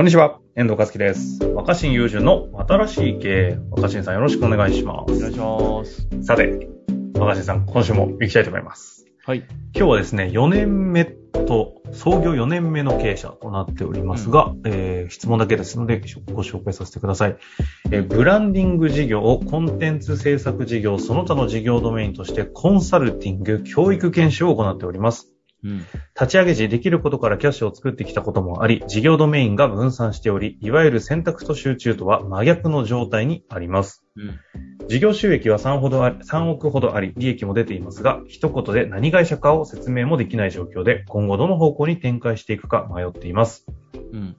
こんにちは、遠藤和樹です。若新友人の新しい経営。若新さんよろしくお願いしまお願いします。す。さて、若新さん、今週も行きたいと思います。はい。今日はですね、4年目と、創業4年目の経営者となっておりますが、えー質問だけですのでご紹介させてください。えーブランディング事業、コンテンツ制作事業、その他の事業ドメインとしてコンサルティング、教育研修を行っております。うん。立ち上げ時できることからキャッシュを作ってきたこともあり、事業ドメインが分散しており、いわゆる選択と集中とは真逆の状態にあります。うん。事業収益は 3, ほどあり3億ほどあり、利益も出ていますが、一言で何会社かを説明もできない状況で、今後どの方向に展開していくか迷っています。うん。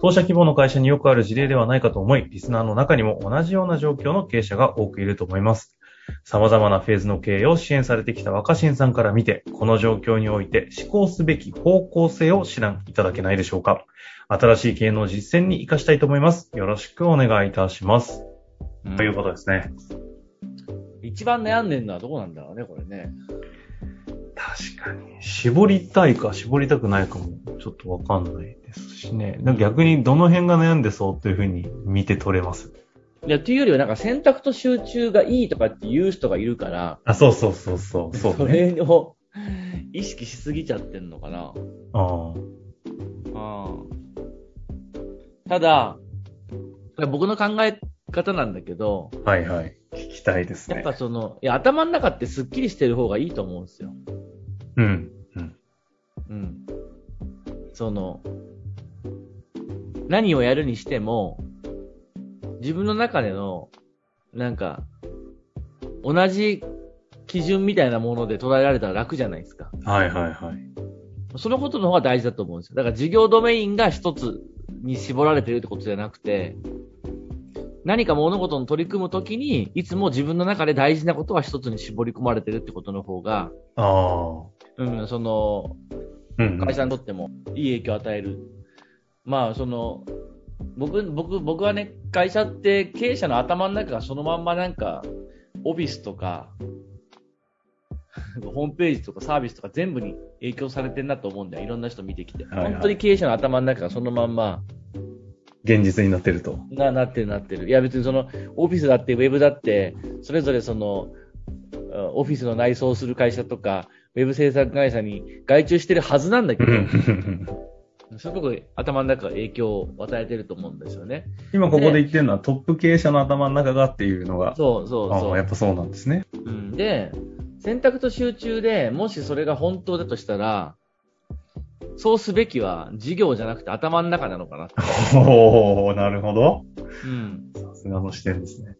当社規模の会社によくある事例ではないかと思い、リスナーの中にも同じような状況の経営者が多くいると思います。様々なフェーズの経営を支援されてきた若新さんから見て、この状況において思考すべき方向性を指南いただけないでしょうか。新しい経営の実践に活かしたいと思います。よろしくお願いいたします。うんということですね。一番悩んでるのはどこなんだろうね、これね。確かに。絞りたいか絞りたくないかもちょっとわかんないですしね。逆にどの辺が悩んでそうというふうに見て取れます？いや、というよりはなんか選択と集中がいいとかって言う人がいるから、あ、そうそうそうそう。そうそね。れを意識しすぎちゃってんのかな。ああ。うん。ただ、僕の考え方なんだけど、はいはい。聞きたいですね。やっぱその、いや、頭の中ってスッキリしてる方がいいと思うんですよ。うん。うん。うん。その、何をやるにしても、自分の中での、なんか、同じ基準みたいなもので捉えられたら楽じゃないですか。はいはいはい。そのことの方が大事だと思うんですよ。だから事業ドメインが一つに絞られてるってことじゃなくて、何か物事に取り組むときに、いつも自分の中で大事なことは一つに絞り込まれてるってことの方が、ああ。うん、その、うん。会社にとってもいい影響を与える。まあ、その、僕、僕、僕はね、会社って経営者の頭の中がそのまんまなんか、オフィスとか、ホームページとかサービスとか全部に影響されてんなと思うんだよ。いろんな人見てきて。はいはい本当に経営者の頭の中がそのまんま、現実になってると。な、なってるなってる。いや別にその、オフィスだって、ウェブだって、それぞれその、あオフィスの内装をする会社とか、ウェブ制作会社に外注してるはずなんだけど、すごく頭の中が影響を与えてると思うんですよね。今ここで言ってるのはトップ経営者の頭の中がっていうのが、そうそうそう。やっぱそうなんですね。うん、で、選択と集中でもしそれが本当だとしたら、そうすべきは事業じゃなくて頭の中なのかな。おおなるほど。うん。さすがの視点ですね。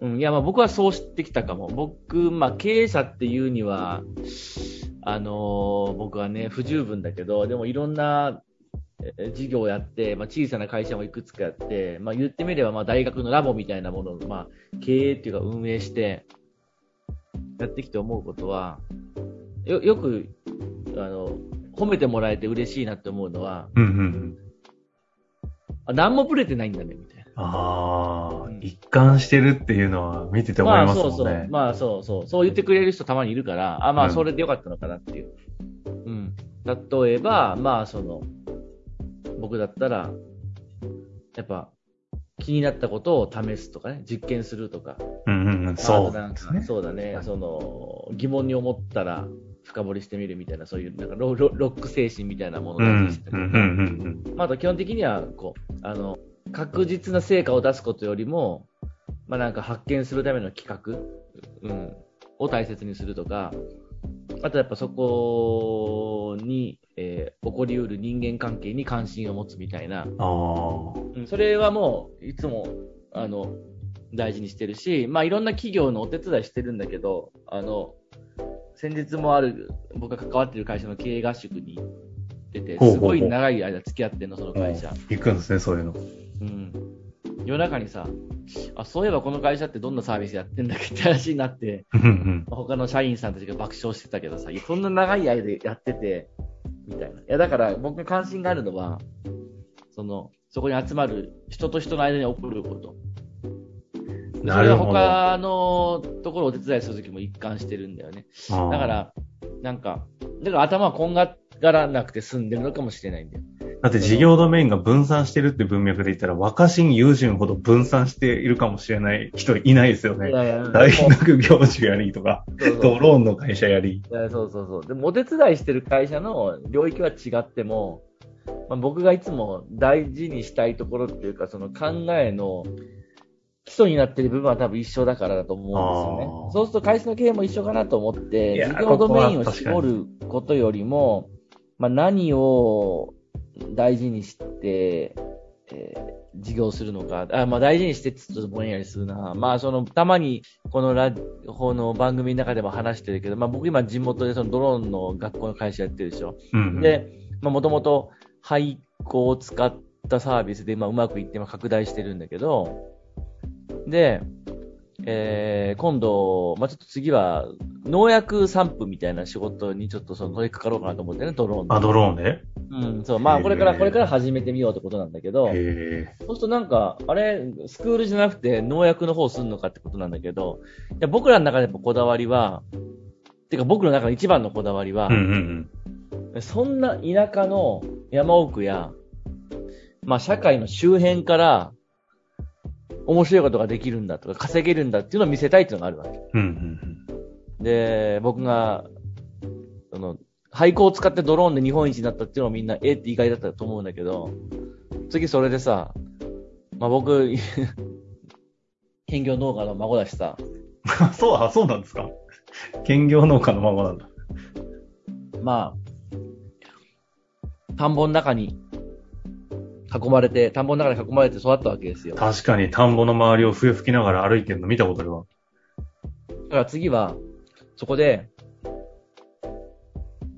うん、いや、まあ僕はそうしてきたかも。僕、まあ経営者っていうには、あのー僕はね、不十分だけど、でもいろんなえ事業をやって、まあ小さな会社もいくつかやって、まあ言ってみれば、まあ大学のラボみたいなものを、まあ経営っていうか運営して、やってきて思うことは、よ、よく、あの、褒めてもらえて嬉しいなって思うのは、うんうんうん。あ何もブレてないんだね、みたいな。ああ、うん一貫してるっていうのは見てて思いますもんね。あそうそう。まあそうそう。そう言ってくれる人たまにいるから、あ、まうんあそれでよかったのかなっていう。うん。例えば、まあその、僕だったら、やっぱ、気になったことを試すとかね、実験するとか。うんうんうん、そうね。そうだね。その、疑問に思ったら、深掘りしてみるみたいな、そういう、なんかロロロック精神みたいなものをうん、うん大事にして、るうん、うん。まあ、あと基本的には、こう、あの、確実な成果を出すことよりも、まあなんか発見するための企画、うん、を大切にするとか、あとやっぱそこに、えー起こりうる人間関係に関心を持つみたいな、ああ。うん、それはもう、いつも、あの、大事にしてるし、まあいろんな企業のお手伝いしてるんだけど、あの、先日もある、僕が関わってる会社の経営合宿に行ってて、すごい長い間付き合ってんの、その会社。行くんですね、そういうの。うん。夜中にさ、あ、そういえばこの会社ってどんなサービスやってんだっけって話になって。他の社員さんたちが爆笑してたけどさ、そんな長い間やってて、みたいな。いや、だから僕が関心があるのは、その、そこに集まる人と人の間に起こること。なるほどそれは他のところをお手伝いするときも一貫してるんだよね。だか、ら、なんか、だから頭はこんがらなくて済んでるのかもしれないんだよ。だって事業ドメインが分散してるって文脈で言ったら、若新友人ほど分散しているかもしれない人いないですよね。いやいや大学教授やりとか、ドローンの会社やり。いやそうそうそう。でも、お手伝いしてる会社の領域は違っても、まあ、僕がいつも大事にしたいところっていうか、その考えの基礎になってる部分は多分一緒だからだと思うんですよね。そうすると会社の経営も一緒かなと思っいて、や事業ドメインを絞ることよりも、まあ、何を大事にして、えー事業するのか、あまあ、大事にしてってちょっとぼんやりするな。まあ、その、たまに、このラジオの番組の中でも話してるけど、まあ、僕今地元でそのドローンの学校の会社やってるでしょ。うん。で、まあ、もともと廃校を使ったサービスで、まあ、うまくいってまあ拡大してるんだけど、で、えー、今度、まあ、ちょっと次は、農薬散布みたいな仕事にちょっとその取り掛かろうかなと思ってね、ドローンであ、ドローンで？うん、そう、まあ、これから、これから始めてみようってことなんだけど、へそうするとなんか、あれ、スクールじゃなくて農薬の方すんのかってことなんだけど、いや僕らの中でやっぱこだわりは、てか僕の中の一番のこだわりはー。う、んうんそんな田舎の山奥や、まあ社会の周辺から、面白いことができるんだとか稼げるんだっていうのを見せたいっていうのがあるわけ。うん。うんうんで、僕が、その、廃校を使ってドローンで日本一になったっていうのをみんな、えって意外だったと思うんだけど、次それでさ、まあ僕、兼業農家の孫だしさ、うん。そう、あ、そうなんですか？兼業農家のままなんだ。まあ、田んぼの中に囲まれて、田んぼの中に囲まれて育ったわけですよ。だ確かに田んぼの周りを笛吹きながら歩いてるの見たことあるわ。から次は、そこで、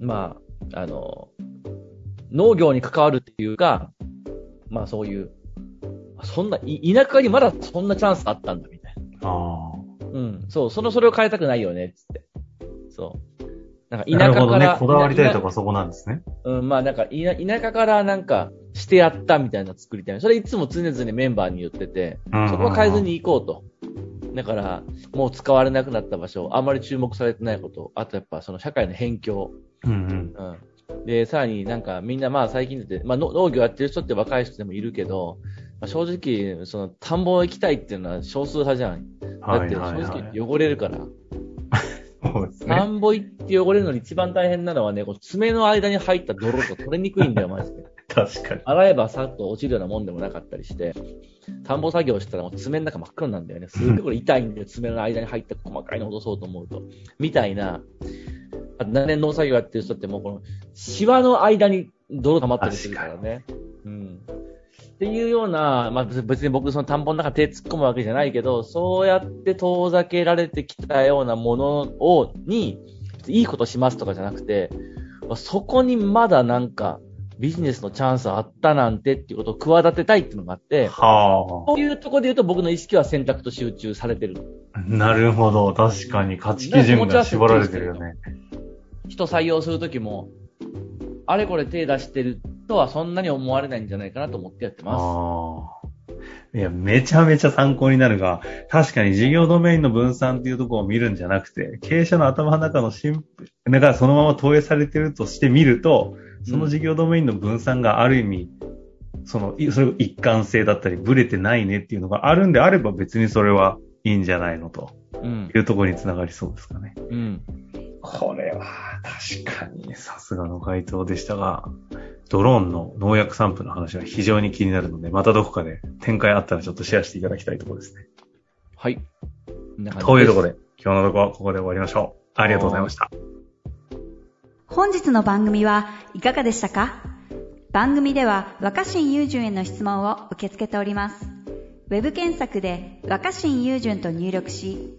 まあ、あの、農業に関わるっていうか、まあそういう、そんな、い田舎にまだそんなチャンスあったんだみたいな。あうん、そう、その、それを変えたくないよね、つって。そう。なんか田舎から、ね。こだわりたいとかそこなんですね。うん、まあなんか田、田舎からなんか、してやったみたいな作りたい。それいつも常々メンバーに言ってて、そこは変えずに行こうと。だから、もう使われなくなった場所、あまり注目されてないこと、あとやっぱその社会の辺境。うんうん。うん。で、さらになんかみんなまあ最近って、まあの農業やってる人って若い人でもいるけど、まあ、正直、その田んぼ行きたいっていうのは少数派じゃん。だって正。直汚れるから。そうです田ね。んぼ行って汚れるのに一番大変なのはね、こう爪の間に入った泥と取れにくいんだよ、マジで。確かに。洗えばさっと落ちるようなもんでもなかったりして、田んぼ作業したらもう爪の中真っ黒なんだよね。すごいこれ痛いんだよ、爪の間に入った細かいの落とそうと思うと。みたいな、何年農作業やってる人ってもうこの、シワの間に泥溜まったりするからね。うん。っていうような、まあ別に僕その田んぼの中手突っ込むわけじゃないけど、そうやって遠ざけられてきたようなものを、に、いいことしますとかじゃなくて、まあそこにまだなんか、ビジネスのチャンスあったなんてっていうことを企てたいっていうのがあって、はこういうところで言うと僕の意識は選択と集中されてる。あ。なるほど。確かに価値基準が絞られてるよね。人採用するときも、あれこれ手出してるとはそんなに思われないんじゃないかなと思ってやってます。いや、めちゃめちゃ参考になるが、確かに事業ドメインの分散っていうところを見るんじゃなくて、経営者の頭の中のシンプル、だからそのまま投影されてるとして見ると、その事業ドメインの分散がある意味、その、いそれ一貫性だったり、ブレてないねっていうのがあるんであれば別にそれはいいんじゃないのとうんい。うところにつながりそうですかね。うん。これは確かにさすがの回答でしたが、ドローンの農薬散布の話は非常に気になるので、またどこかで展開あったらちょっとシェアしていただきたいところですね。はい。というところでで、今日のところはここで終わりましょう。ありがとうございました。本日の番組はいかがでしたか？番組では若新雄純への質問を受け付けております。ウェブ検索で若新雄純と入力し、